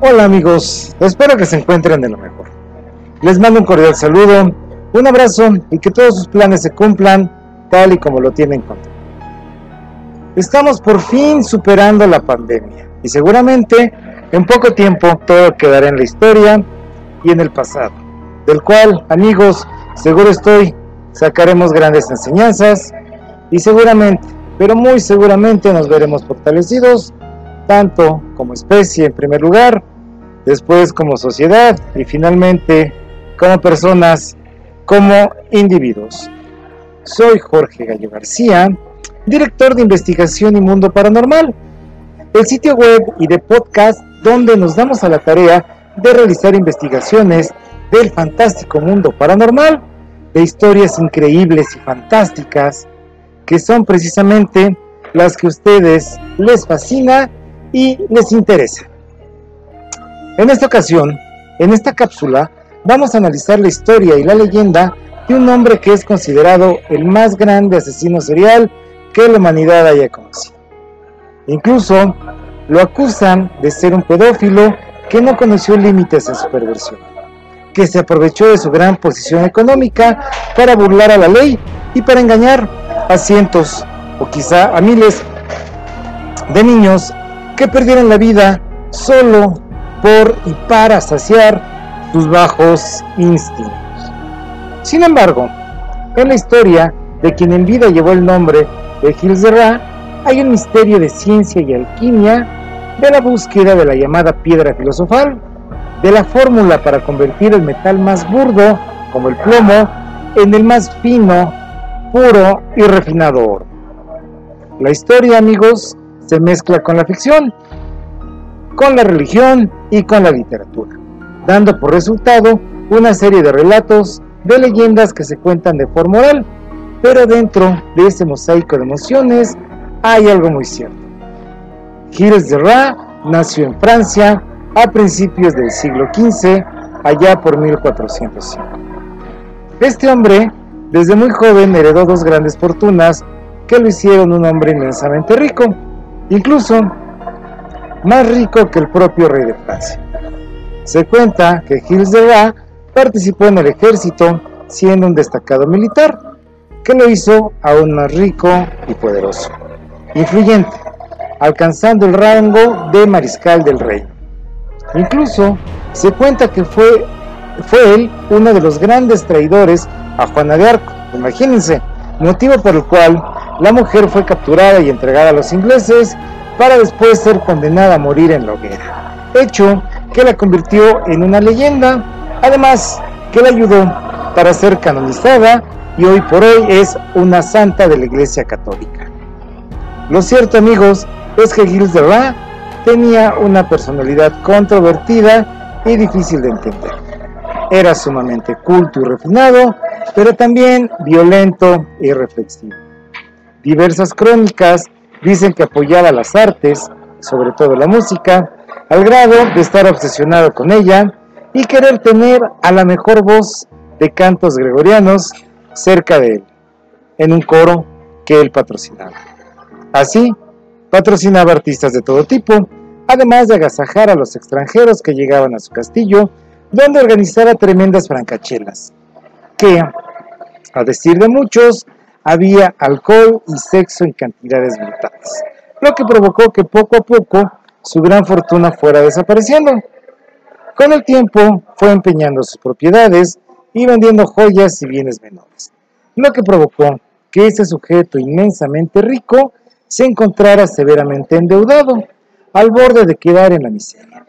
Hola amigos, espero que se encuentren de lo mejor. Les mando un cordial saludo, un abrazo y que todos sus planes se cumplan tal y como lo tienen contra. Estamos por fin superando la pandemia y seguramente en poco tiempo todo quedará en la historia y en el pasado, del cual amigos, seguro estoy, sacaremos grandes enseñanzas y seguramente, pero muy seguramente nos veremos fortalecidos tanto como especie en primer lugar, después como sociedad y finalmente como personas, como individuos. Soy Jorge Gallo García, director de investigación y mundo paranormal, el sitio web y de podcast donde nos damos a la tarea de realizar investigaciones del fantástico mundo paranormal, de historias increíbles y fantásticas, que son precisamente las que a ustedes les fascina y les interesa. En esta ocasión, en esta cápsula, vamos a analizar la historia y la leyenda de un hombre que es considerado el más grande asesino serial que la humanidad haya conocido. Incluso lo acusan de ser un pedófilo que no conoció límites en su perversión, que se aprovechó de su gran posición económica para burlar a la ley y para engañar a cientos o quizá a miles de niños que perdieron la vida solo por y para saciar sus bajos instintos. Sin embargo, en la historia de quien en vida llevó el nombre de Gilles de Ra, hay un misterio de ciencia y alquimia, de la búsqueda de la llamada piedra filosofal, de la fórmula para convertir el metal más burdo, como el plomo, en el más fino, puro y refinado oro. La historia, amigos, se mezcla con la ficción, con la religión y con la literatura, dando por resultado una serie de relatos, de leyendas que se cuentan de forma oral, pero dentro de ese mosaico de emociones hay algo muy cierto. Gilles de Ra nació en Francia a principios del siglo XV, allá por 1405. Este hombre, desde muy joven, heredó dos grandes fortunas que lo hicieron un hombre inmensamente rico incluso más rico que el propio rey de Francia. Se cuenta que Gilles de participó en el ejército siendo un destacado militar, que lo hizo aún más rico y poderoso, influyente, alcanzando el rango de mariscal del rey. Incluso se cuenta que fue, fue él uno de los grandes traidores a Juana de Arco, imagínense, motivo por el cual la mujer fue capturada y entregada a los ingleses para después ser condenada a morir en la hoguera, hecho que la convirtió en una leyenda, además que la ayudó para ser canonizada y hoy por hoy es una santa de la Iglesia Católica. Lo cierto amigos es que Gilles de Ra tenía una personalidad controvertida y difícil de entender. Era sumamente culto y refinado, pero también violento y reflexivo. Diversas crónicas dicen que apoyaba las artes, sobre todo la música, al grado de estar obsesionado con ella y querer tener a la mejor voz de cantos gregorianos cerca de él, en un coro que él patrocinaba. Así, patrocinaba artistas de todo tipo, además de agasajar a los extranjeros que llegaban a su castillo, donde organizaba tremendas francachelas, que, a decir de muchos, había alcohol y sexo en cantidades brutales, lo que provocó que poco a poco su gran fortuna fuera desapareciendo. Con el tiempo fue empeñando sus propiedades y vendiendo joyas y bienes menores, lo que provocó que ese sujeto inmensamente rico se encontrara severamente endeudado, al borde de quedar en la miseria.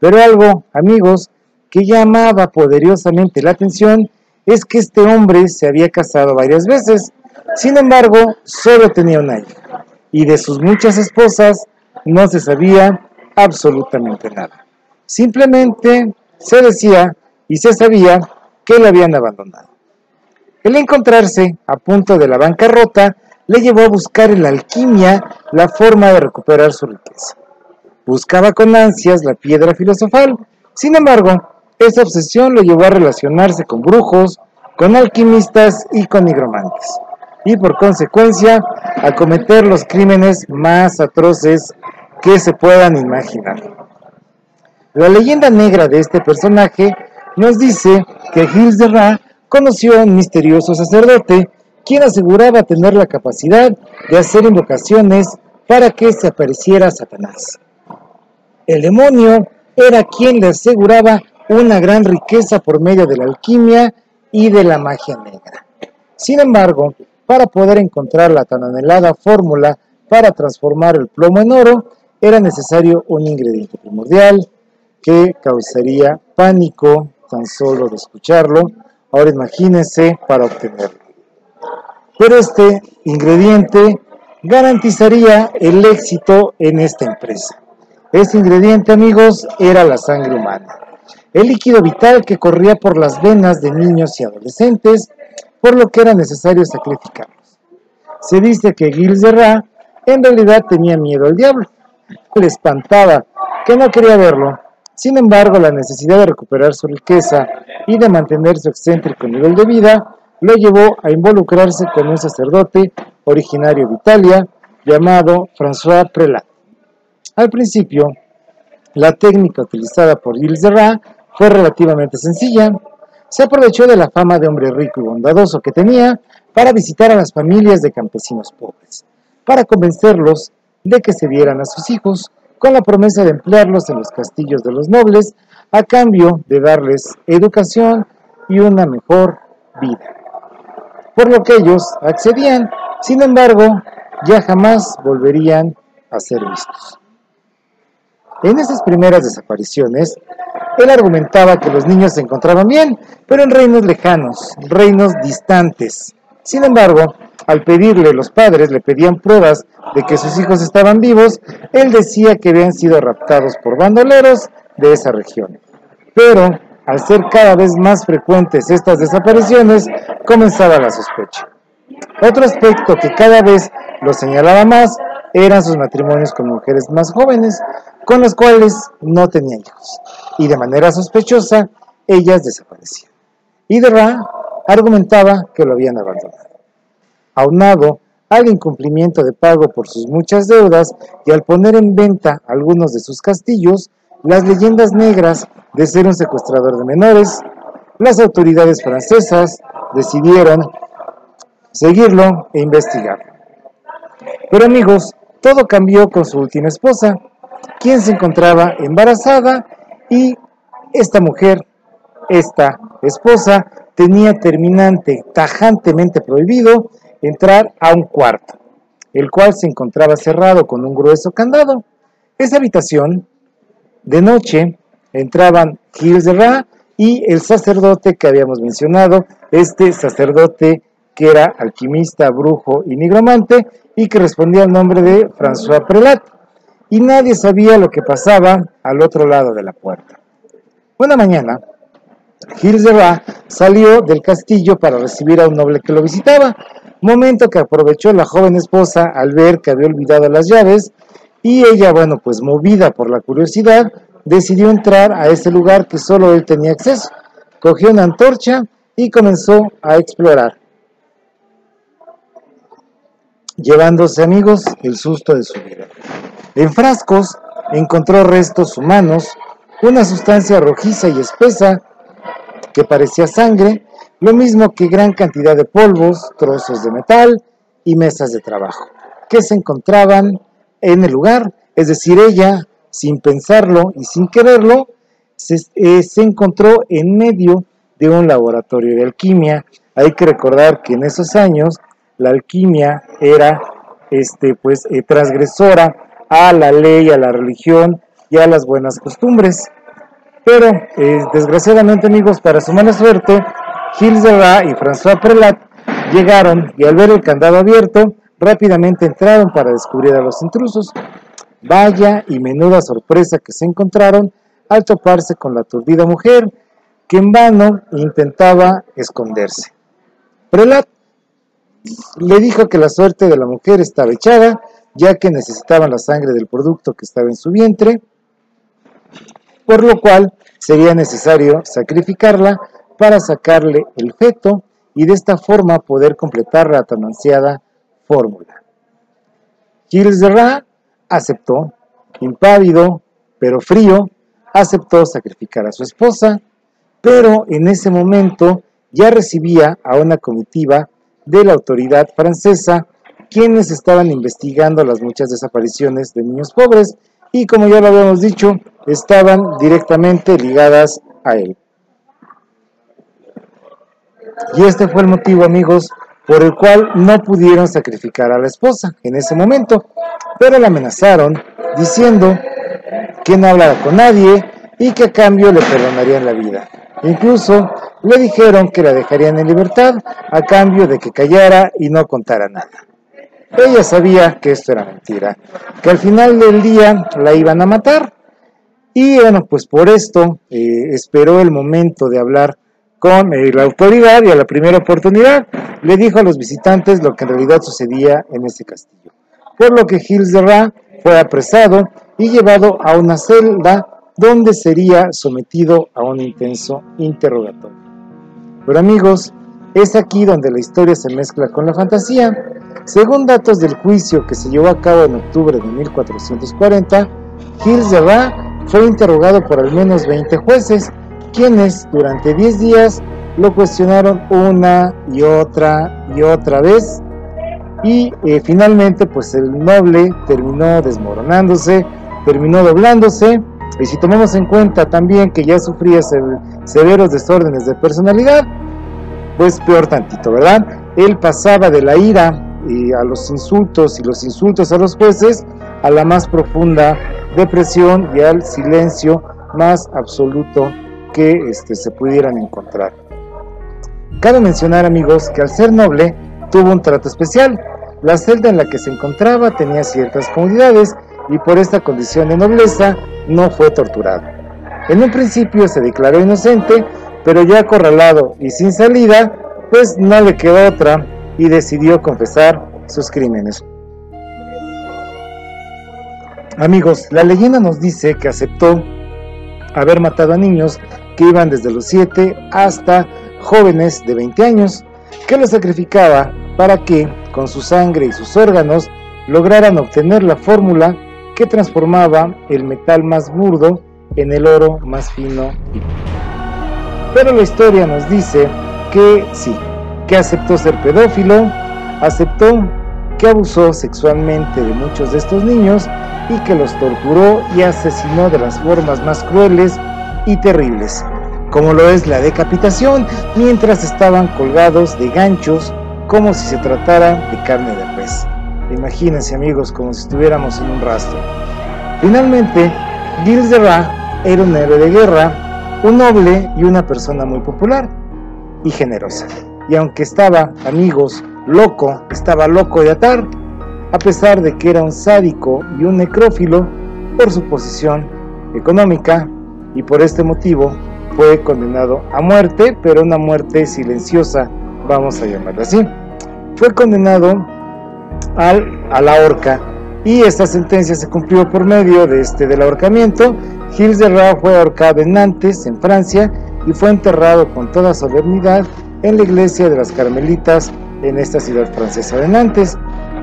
Pero algo, amigos, que llamaba poderosamente la atención es que este hombre se había casado varias veces sin embargo, solo tenía una hija y de sus muchas esposas no se sabía absolutamente nada. Simplemente se decía y se sabía que le habían abandonado. El encontrarse a punto de la bancarrota le llevó a buscar en la alquimia la forma de recuperar su riqueza. Buscaba con ansias la piedra filosofal, sin embargo, esa obsesión lo llevó a relacionarse con brujos, con alquimistas y con nigromantes y por consecuencia a cometer los crímenes más atroces que se puedan imaginar. La leyenda negra de este personaje nos dice que Gilles de Ra conoció a un misterioso sacerdote quien aseguraba tener la capacidad de hacer invocaciones para que se apareciera Satanás. El demonio era quien le aseguraba una gran riqueza por medio de la alquimia y de la magia negra. Sin embargo, para poder encontrar la tan anhelada fórmula para transformar el plomo en oro, era necesario un ingrediente primordial que causaría pánico tan solo de escucharlo. Ahora imagínense para obtenerlo. Pero este ingrediente garantizaría el éxito en esta empresa. Este ingrediente, amigos, era la sangre humana, el líquido vital que corría por las venas de niños y adolescentes, por lo que era necesario sacrificarlos. Se dice que Gilles de Ra en realidad tenía miedo al diablo, le espantaba, que no quería verlo. Sin embargo, la necesidad de recuperar su riqueza y de mantener su excéntrico nivel de vida lo llevó a involucrarse con un sacerdote originario de Italia llamado François Prelat. Al principio, la técnica utilizada por Gilles de Ra fue relativamente sencilla. Se aprovechó de la fama de hombre rico y bondadoso que tenía para visitar a las familias de campesinos pobres, para convencerlos de que se dieran a sus hijos, con la promesa de emplearlos en los castillos de los nobles a cambio de darles educación y una mejor vida. Por lo que ellos accedían, sin embargo, ya jamás volverían a ser vistos. En esas primeras desapariciones, él argumentaba que los niños se encontraban bien, pero en reinos lejanos, reinos distantes. Sin embargo, al pedirle los padres le pedían pruebas de que sus hijos estaban vivos, él decía que habían sido raptados por bandoleros de esa región. Pero, al ser cada vez más frecuentes estas desapariciones, comenzaba la sospecha. Otro aspecto que cada vez lo señalaba más eran sus matrimonios con mujeres más jóvenes, con las cuales no tenía hijos, y de manera sospechosa ellas desaparecían. Y de Ra argumentaba que lo habían abandonado. Aunado al incumplimiento de pago por sus muchas deudas y al poner en venta algunos de sus castillos, las leyendas negras de ser un secuestrador de menores, las autoridades francesas decidieron seguirlo e investigarlo. Pero amigos, todo cambió con su última esposa, quien se encontraba embarazada y esta mujer, esta esposa, tenía terminante, tajantemente prohibido entrar a un cuarto, el cual se encontraba cerrado con un grueso candado. Esa habitación, de noche, entraban Gilles de Ra y el sacerdote que habíamos mencionado, este sacerdote que era alquimista, brujo y nigromante y que respondía al nombre de François Prelat y nadie sabía lo que pasaba al otro lado de la puerta. Una mañana, Gilles de salió del castillo para recibir a un noble que lo visitaba, momento que aprovechó la joven esposa al ver que había olvidado las llaves y ella, bueno, pues movida por la curiosidad, decidió entrar a ese lugar que solo él tenía acceso. Cogió una antorcha y comenzó a explorar, llevándose amigos el susto de su vida. En frascos encontró restos humanos, una sustancia rojiza y espesa que parecía sangre, lo mismo que gran cantidad de polvos, trozos de metal y mesas de trabajo, que se encontraban en el lugar, es decir, ella, sin pensarlo y sin quererlo, se, eh, encontró en medio de un laboratorio de alquimia. Hay que recordar que en esos años la alquimia era este, pues, eh, transgresora a la ley, a la religión y a las buenas costumbres. Pero, eh, desgraciadamente amigos, para su mala suerte, Gilles de Ra y François Prelat llegaron y al ver el candado abierto, rápidamente entraron para descubrir a los intrusos. Vaya y menuda sorpresa que se encontraron al toparse con la aturdida mujer, que en vano intentaba esconderse. Prelat le dijo que la suerte de la mujer estaba echada, ya que necesitaban la sangre del producto que estaba en su vientre, por lo cual sería necesario sacrificarla para sacarle el feto y de esta forma poder completar la tan ansiada fórmula. Gilles de Ra aceptó, impávido, pero frío, aceptó sacrificar a su esposa, pero en ese momento ya recibía a una comitiva de la autoridad francesa, quienes estaban investigando las muchas desapariciones de niños pobres y como ya lo habíamos dicho, estaban directamente ligadas a él. Y este fue el motivo, amigos, por el cual no pudieron sacrificar a la esposa en ese momento, pero la amenazaron diciendo que no hablara con nadie y que a cambio le perdonarían la vida. Incluso le dijeron que la dejarían en libertad a cambio de que callara y no contara nada. Ella sabía que esto era mentira, que al final del día la iban a matar. Y bueno, pues por esto eh, esperó el momento de hablar con eh, la autoridad y a la primera oportunidad le dijo a los visitantes lo que en realidad sucedía en ese castillo. Por lo que Gilles de Ra fue apresado y llevado a una celda donde sería sometido a un intenso interrogatorio. Pero amigos, es aquí donde la historia se mezcla con la fantasía. Según datos del juicio que se llevó a cabo en octubre de 1440, Gilles de Ra fue interrogado por al menos 20 jueces, quienes durante 10 días lo cuestionaron una y otra y otra vez y eh, finalmente pues el noble terminó desmoronándose, terminó doblándose y si tomamos en cuenta también que ya sufría severos desórdenes de personalidad, pues peor tantito, ¿verdad? Él pasaba de la ira y a los insultos y los insultos a los jueces a la más profunda depresión y al silencio más absoluto que este, se pudieran encontrar. Cabe mencionar amigos que al ser noble tuvo un trato especial. La celda en la que se encontraba tenía ciertas comodidades y por esta condición de nobleza no fue torturado. En un principio se declaró inocente, pero ya acorralado y sin salida, pues no le quedó otra y decidió confesar sus crímenes. Amigos, la leyenda nos dice que aceptó haber matado a niños que iban desde los 7 hasta jóvenes de 20 años, que los sacrificaba para que, con su sangre y sus órganos, lograran obtener la fórmula que transformaba el metal más burdo en el oro más fino Pero la historia nos dice que sí, que aceptó ser pedófilo, aceptó que abusó sexualmente de muchos de estos niños y que los torturó y asesinó de las formas más crueles y terribles, como lo es la decapitación, mientras estaban colgados de ganchos como si se tratara de carne de res. Imagínense amigos, como si estuviéramos en un rastro. Finalmente, Gilles de Ra era un héroe de guerra, un noble y una persona muy popular y generosa. Y aunque estaba, amigos, loco, estaba loco de atar, a pesar de que era un sádico y un necrófilo por su posición económica y por este motivo fue condenado a muerte, pero una muerte silenciosa, vamos a llamarla así. Fue condenado al, a la horca y esta sentencia se cumplió por medio de este del ahorcamiento. Gilles de Ra fue ahorcado en Nantes, en Francia, y fue enterrado con toda solemnidad en la iglesia de las Carmelitas en esta ciudad francesa de Nantes.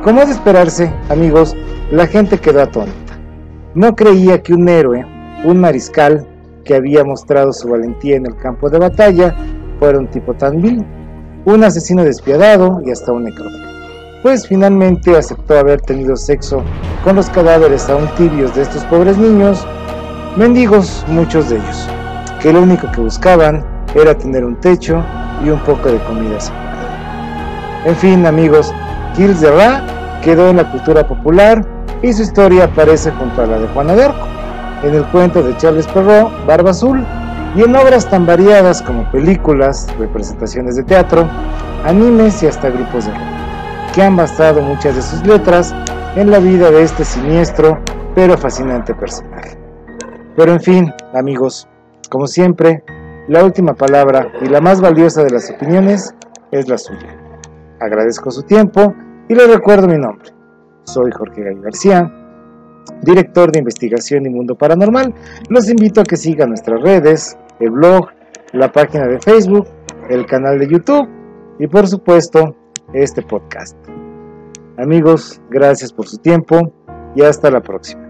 Como es de esperarse, amigos, la gente quedó atónita. No creía que un héroe, un mariscal que había mostrado su valentía en el campo de batalla, fuera un tipo tan vil, un asesino despiadado y hasta un necrófilo pues finalmente aceptó haber tenido sexo con los cadáveres aún tibios de estos pobres niños, mendigos muchos de ellos, que lo único que buscaban era tener un techo y un poco de comida En fin, amigos, Gilles de Ra quedó en la cultura popular y su historia aparece junto a la de Juana de Arco, en el cuento de Charles Perrault, Barba Azul, y en obras tan variadas como películas, representaciones de teatro, animes y hasta grupos de rock que han basado muchas de sus letras en la vida de este siniestro pero fascinante personaje. Pero en fin, amigos, como siempre, la última palabra y la más valiosa de las opiniones es la suya. Agradezco su tiempo y les recuerdo mi nombre. Soy Jorge Gay García, director de investigación y mundo paranormal. Los invito a que sigan nuestras redes, el blog, la página de Facebook, el canal de YouTube y por supuesto este podcast. Amigos, gracias por su tiempo y hasta la próxima.